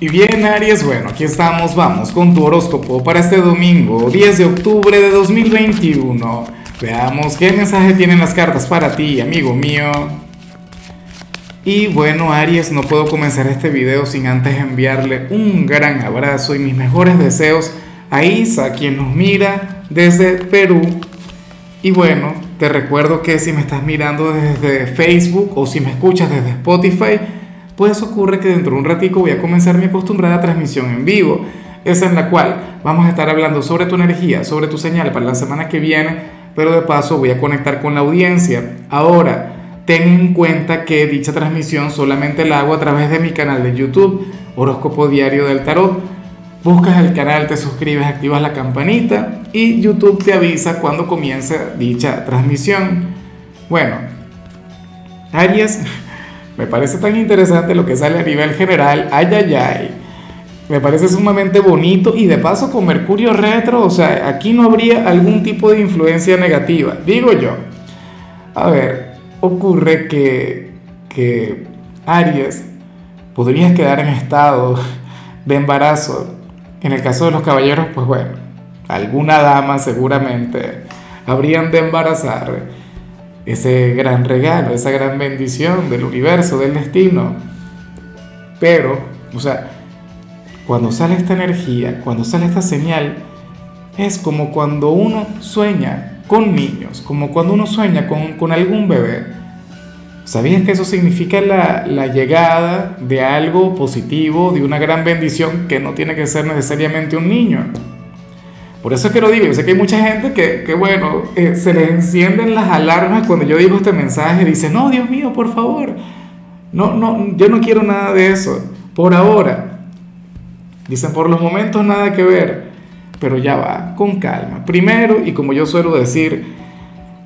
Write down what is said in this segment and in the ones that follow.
Y bien, Aries, bueno, aquí estamos, vamos con tu horóscopo para este domingo, 10 de octubre de 2021. Veamos qué mensaje tienen las cartas para ti, amigo mío. Y bueno, Aries, no puedo comenzar este video sin antes enviarle un gran abrazo y mis mejores deseos a Isa, quien nos mira desde Perú. Y bueno, te recuerdo que si me estás mirando desde Facebook o si me escuchas desde Spotify, pues ocurre que dentro de un ratico voy a comenzar mi acostumbrada transmisión en vivo, esa en la cual vamos a estar hablando sobre tu energía, sobre tu señal para la semana que viene, pero de paso voy a conectar con la audiencia. Ahora, ten en cuenta que dicha transmisión solamente la hago a través de mi canal de YouTube, Horóscopo Diario del Tarot. Buscas el canal, te suscribes, activas la campanita y YouTube te avisa cuando comience dicha transmisión. Bueno, Aries, me parece tan interesante lo que sale a nivel general. Ay, ay, ay. Me parece sumamente bonito y de paso con Mercurio retro, o sea, aquí no habría algún tipo de influencia negativa, digo yo. A ver, ocurre que, que Aries podrías quedar en estado de embarazo. En el caso de los caballeros, pues bueno, alguna dama seguramente habrían de embarazar ese gran regalo, esa gran bendición del universo, del destino. Pero, o sea, cuando sale esta energía, cuando sale esta señal, es como cuando uno sueña con niños, como cuando uno sueña con, con algún bebé. ¿Sabías que eso significa la, la, llegada de algo positivo, de una gran bendición que no tiene que ser necesariamente un niño? Por eso es que lo digo, yo sé que hay mucha gente que, bueno, eh, se les encienden las alarmas cuando yo digo este mensaje, dice, no, Dios mío, por favor, no, no, yo no quiero nada de eso, por ahora. Dicen, por los momentos nada que ver, pero ya va, con calma. Primero, y como yo suelo decir,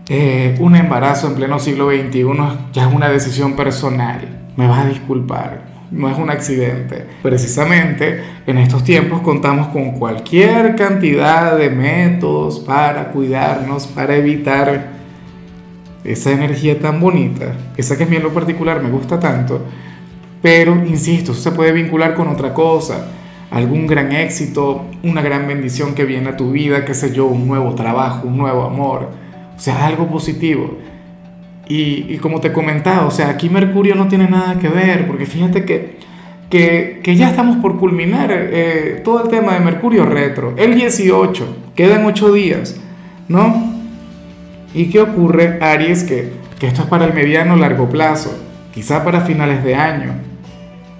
eh, un embarazo en pleno siglo XXI ya es una decisión personal, me vas a disculpar, no es un accidente. Precisamente en estos tiempos contamos con cualquier cantidad de métodos para cuidarnos, para evitar esa energía tan bonita, esa que a mí en lo particular me gusta tanto, pero insisto, se puede vincular con otra cosa, algún gran éxito, una gran bendición que viene a tu vida, qué sé yo, un nuevo trabajo, un nuevo amor, o sea, algo positivo. Y, como te comentaba, o sea, aquí Mercurio no tiene nada que ver, porque fíjate que, que, ya estamos por culminar eh, todo el tema de Mercurio retro. El 18, quedan 8 días, ¿no? ¿Y qué ocurre, Aries? Que, que esto es para el mediano largo plazo, quizá para finales de año,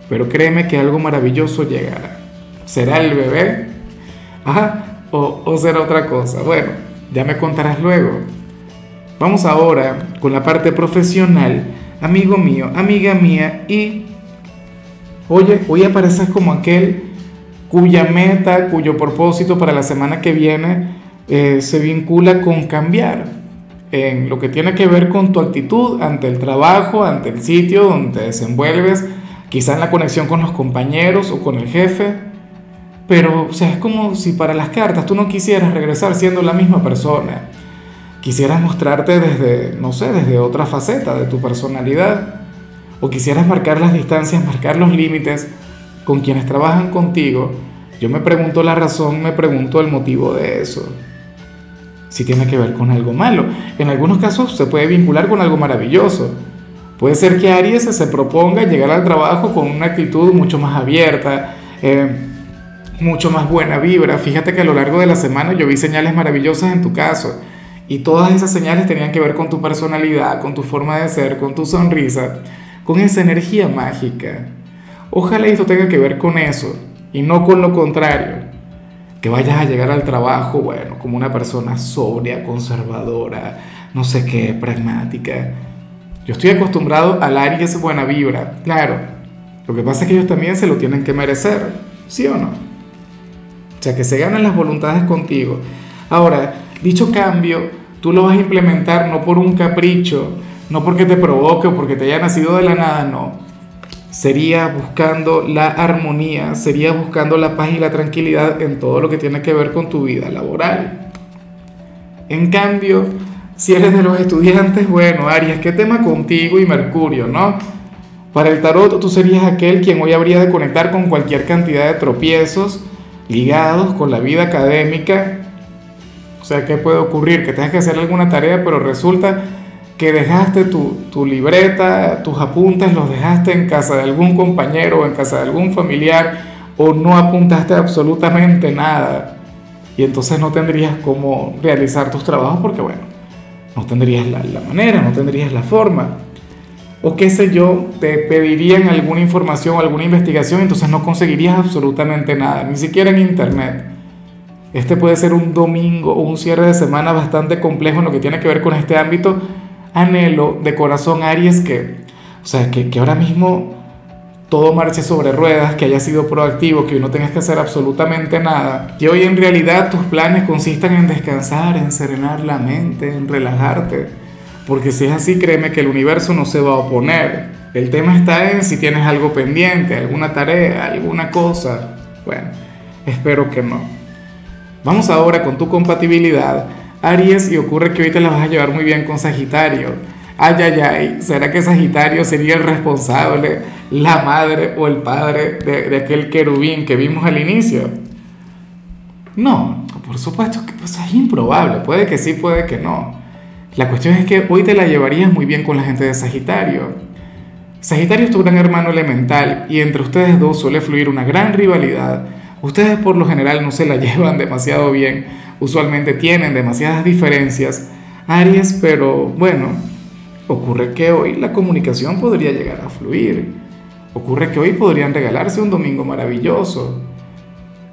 pero créeme que algo maravilloso llegará. ¿Será el bebé? Ajá, o, o será otra cosa. Bueno, ya me contarás luego. Vamos ahora con la parte profesional, amigo mío, amiga mía, y oye, hoy apareces como aquel cuya meta, cuyo propósito para la semana que viene eh, se vincula con cambiar en lo que tiene que ver con tu actitud ante el trabajo, ante el sitio donde te desenvuelves, quizá en la conexión con los compañeros o con el jefe, pero o sea, es como si para las cartas tú no quisieras regresar siendo la misma persona quisieras mostrarte desde, no sé, desde otra faceta de tu personalidad, o quisieras marcar las distancias, marcar los límites con quienes trabajan contigo, yo me pregunto la razón, me pregunto el motivo de eso. Si tiene que ver con algo malo. En algunos casos se puede vincular con algo maravilloso. Puede ser que Aries se proponga llegar al trabajo con una actitud mucho más abierta, eh, mucho más buena vibra. Fíjate que a lo largo de la semana yo vi señales maravillosas en tu caso y todas esas señales tenían que ver con tu personalidad, con tu forma de ser, con tu sonrisa, con esa energía mágica. Ojalá esto tenga que ver con eso y no con lo contrario. Que vayas a llegar al trabajo, bueno, como una persona sobria, conservadora, no sé qué, pragmática. Yo estoy acostumbrado al Aries buena vibra, claro. Lo que pasa es que ellos también se lo tienen que merecer, ¿sí o no? O sea, que se ganan las voluntades contigo. Ahora, dicho cambio tú lo vas a implementar no por un capricho, no porque te provoque o porque te haya nacido de la nada, no. Sería buscando la armonía, sería buscando la paz y la tranquilidad en todo lo que tiene que ver con tu vida laboral. En cambio, si eres de los estudiantes, bueno, Aries, ¿qué tema contigo y Mercurio, no? Para el tarot tú serías aquel quien hoy habría de conectar con cualquier cantidad de tropiezos ligados con la vida académica. O sea, ¿qué puede ocurrir? Que tengas que hacer alguna tarea, pero resulta que dejaste tu, tu, libreta, tus apuntes, los dejaste en casa de algún compañero o en casa de algún familiar o no apuntaste absolutamente nada. Y entonces no tendrías cómo realizar tus trabajos porque, bueno, no tendrías la, la manera, no tendrías la forma. O qué sé yo, te pedirían alguna información, alguna investigación, entonces no conseguirías absolutamente nada, ni siquiera en internet. Este puede ser un domingo o un cierre de semana bastante complejo en lo que tiene que ver con este ámbito. Anhelo de corazón, Aries, que, o sea, que, ahora mismo todo marche sobre ruedas, que haya sido proactivo, que no tengas que hacer absolutamente nada, que hoy en realidad tus planes consistan en descansar, en serenar la mente, en relajarte, porque si es así, créeme que el universo no se va a oponer. El tema está en si tienes algo pendiente, alguna tarea, alguna cosa. Bueno, espero que no. Vamos ahora con tu compatibilidad, Aries, y ocurre que hoy te la vas a llevar muy bien con Sagitario. Ay, ay, ay, ¿será que Sagitario sería el responsable, la madre o el padre de, aquel querubín que vimos al inicio? No, por supuesto que pues, es improbable, puede que sí, puede que no. La cuestión es que hoy te la llevarías muy bien con la gente de Sagitario. Sagitario es tu gran hermano elemental y entre ustedes dos suele fluir una gran rivalidad. Ustedes por lo general no se la llevan demasiado bien, usualmente tienen demasiadas diferencias. Aries, pero bueno, Ocurre que hoy la comunicación podría llegar a fluir. Ocurre que hoy podrían regalarse un domingo maravilloso.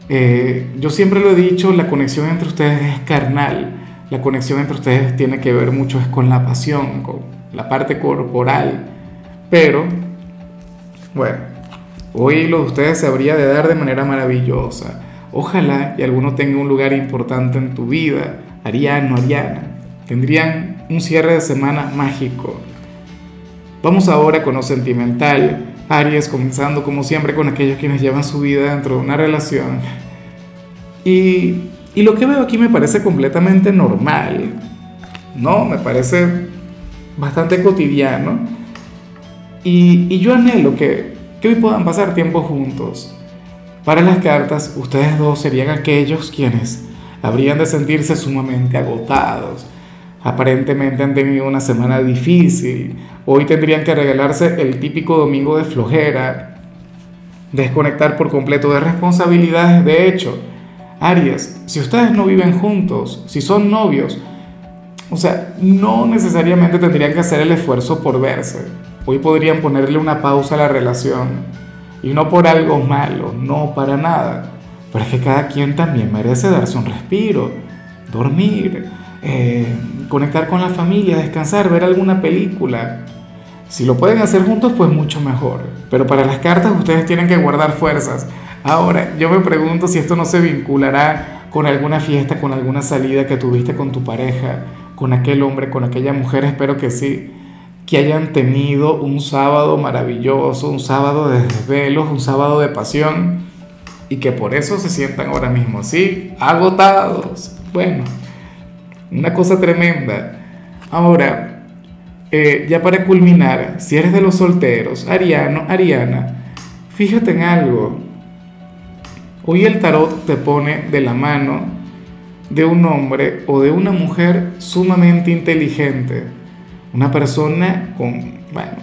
Eh, yo siempre lo he dicho, la conexión entre ustedes es carnal. La conexión entre ustedes tiene que ver mucho es con la pasión, con la parte corporal. Pero, bueno, hoy lo de ustedes se habría de dar de manera maravillosa. Ojalá y alguno tenga un lugar importante en tu vida, Ariano, Ariana. Tendrían un cierre de semana mágico. Vamos ahora con lo sentimental. Aries comenzando como siempre con aquellos quienes llevan su vida dentro de una relación. Y, y lo que veo aquí me parece completamente normal. ¿No? Me parece bastante cotidiano. Y, y yo anhelo que, que hoy puedan pasar tiempo juntos. Para las cartas, ustedes dos serían aquellos quienes habrían de sentirse sumamente agotados, aparentemente han tenido una semana difícil, hoy tendrían que regalarse el típico domingo de flojera, desconectar por completo de responsabilidades. De hecho, Aries, si ustedes no viven juntos, si son novios, o sea, no necesariamente tendrían que hacer el esfuerzo por verse. Hoy podrían ponerle una pausa a la relación. Y no por algo malo, no para nada. Pero es que cada quien también merece darse un respiro, dormir, eh, conectar con la familia, descansar, ver alguna película. Si lo pueden hacer juntos, pues mucho mejor. Pero para las cartas ustedes tienen que guardar fuerzas. Ahora, yo me pregunto si esto no se vinculará con alguna fiesta, con alguna salida que tuviste con tu pareja, con aquel hombre, con aquella mujer, espero que sí. Que hayan tenido un sábado maravilloso, un sábado de desvelos, un sábado de pasión y que por eso se sientan ahora mismo así, agotados. Bueno, una cosa tremenda. Ahora, eh, ya para culminar, si eres de los solteros, Ariano, Ariana, fíjate en algo. Hoy el tarot te pone de la mano de un hombre o de una mujer sumamente inteligente. Una persona con, bueno,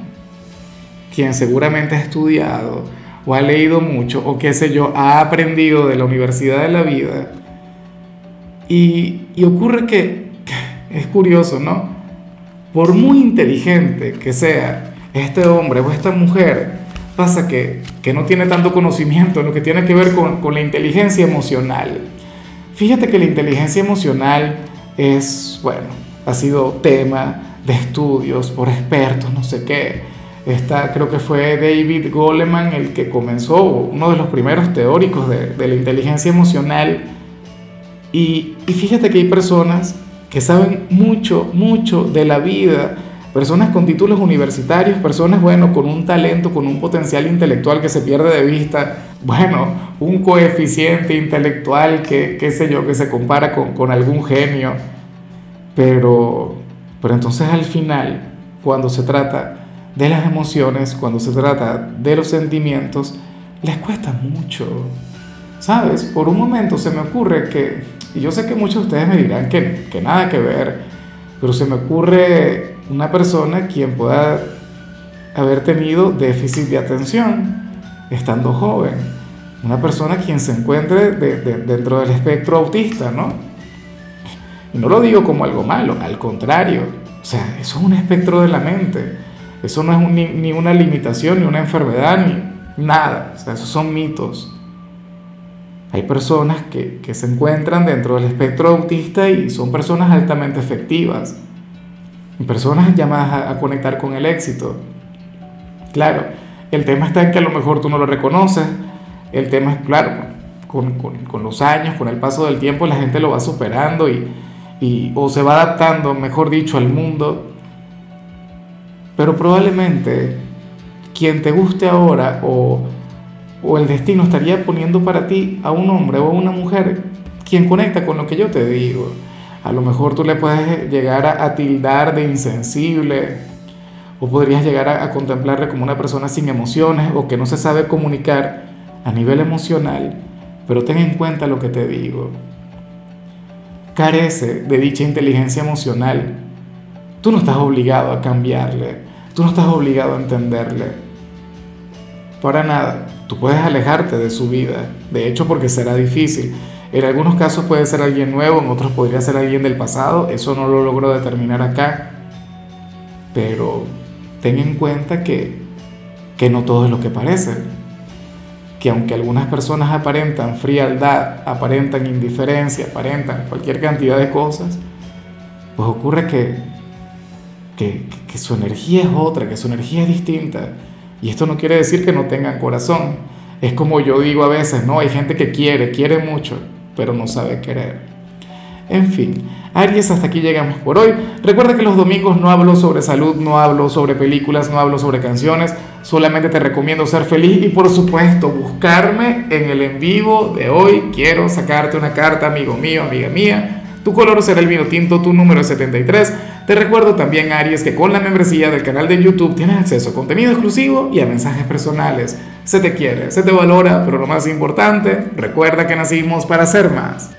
quien seguramente ha estudiado o ha leído mucho o qué sé yo, ha aprendido de la universidad de la vida y, ocurre que es curioso, ¿no? Por muy inteligente que sea este hombre o esta mujer, pasa que, no tiene tanto conocimiento en lo que tiene que ver con, con la inteligencia emocional. Fíjate que la inteligencia emocional es, bueno, ha sido tema de estudios por expertos, no sé qué. Esta, creo que fue David Goleman el que comenzó, uno de los primeros teóricos de, la inteligencia emocional. Y, fíjate que hay personas que saben mucho, mucho de la vida, personas con títulos universitarios, personas, bueno, con un talento, con un potencial intelectual que se pierde de vista, bueno, un coeficiente intelectual que, qué sé yo, que se compara con algún genio, pero, pero entonces al final, cuando se trata de las emociones, cuando se trata de los sentimientos, les cuesta mucho. ¿Sabes? Por un momento se me ocurre que, y yo sé que muchos de ustedes me dirán que, que nada que ver, pero se me ocurre una persona quien pueda haber tenido déficit de atención estando joven. Una persona quien se encuentre dentro del espectro autista, ¿no? No lo digo como algo malo, al contrario. O sea, eso es un espectro de la mente. Eso no es ni, una limitación, ni una enfermedad, ni nada. O sea, esos son mitos. Hay personas que, se encuentran dentro del espectro autista y son personas altamente efectivas. Personas llamadas a conectar con el éxito. Claro, el tema está en que a lo mejor tú no lo reconoces. El tema es, claro, con los años, con el paso del tiempo, la gente lo va superando y, o se va adaptando, mejor dicho, al mundo. Pero probablemente quien te guste ahora o, o el destino estaría poniendo para ti a un hombre o a una mujer quien conecta con lo que yo te digo. A lo mejor tú le puedes llegar a, a tildar de insensible, o podrías llegar a, contemplarle como una persona sin emociones o que no se sabe comunicar a nivel emocional, pero ten en cuenta lo que te digo. Carece de dicha inteligencia emocional. Tú no estás obligado a cambiarle, tú no estás obligado a entenderle. Para nada, tú puedes alejarte de su vida, de hecho porque será difícil. En algunos casos puede ser alguien nuevo, en otros podría ser alguien del pasado, eso no lo logro determinar acá. Pero ten en cuenta que, que no todo es lo que parece. Que aunque algunas personas aparentan frialdad, aparentan indiferencia, aparentan cualquier cantidad de cosas, pues ocurre que, que, que su energía es otra, que su energía es distinta. Y esto no quiere decir que no tengan corazón. Es como yo digo a veces, ¿no? Hay gente que quiere, quiere mucho, pero no sabe querer. En fin, Aries, hasta aquí llegamos por hoy. Recuerda que los domingos no hablo sobre salud, no hablo sobre películas, no hablo sobre canciones. Solamente te recomiendo ser feliz y por supuesto buscarme en el en vivo de hoy. Quiero sacarte una carta, amigo mío, amiga mía. Tu color será el vino tinto, tu número es 73. Te recuerdo también, Aries, que con la membresía del canal de YouTube tienes acceso a contenido exclusivo y a mensajes personales. Se te quiere, se te valora, pero lo más importante, recuerda que nacimos para ser más.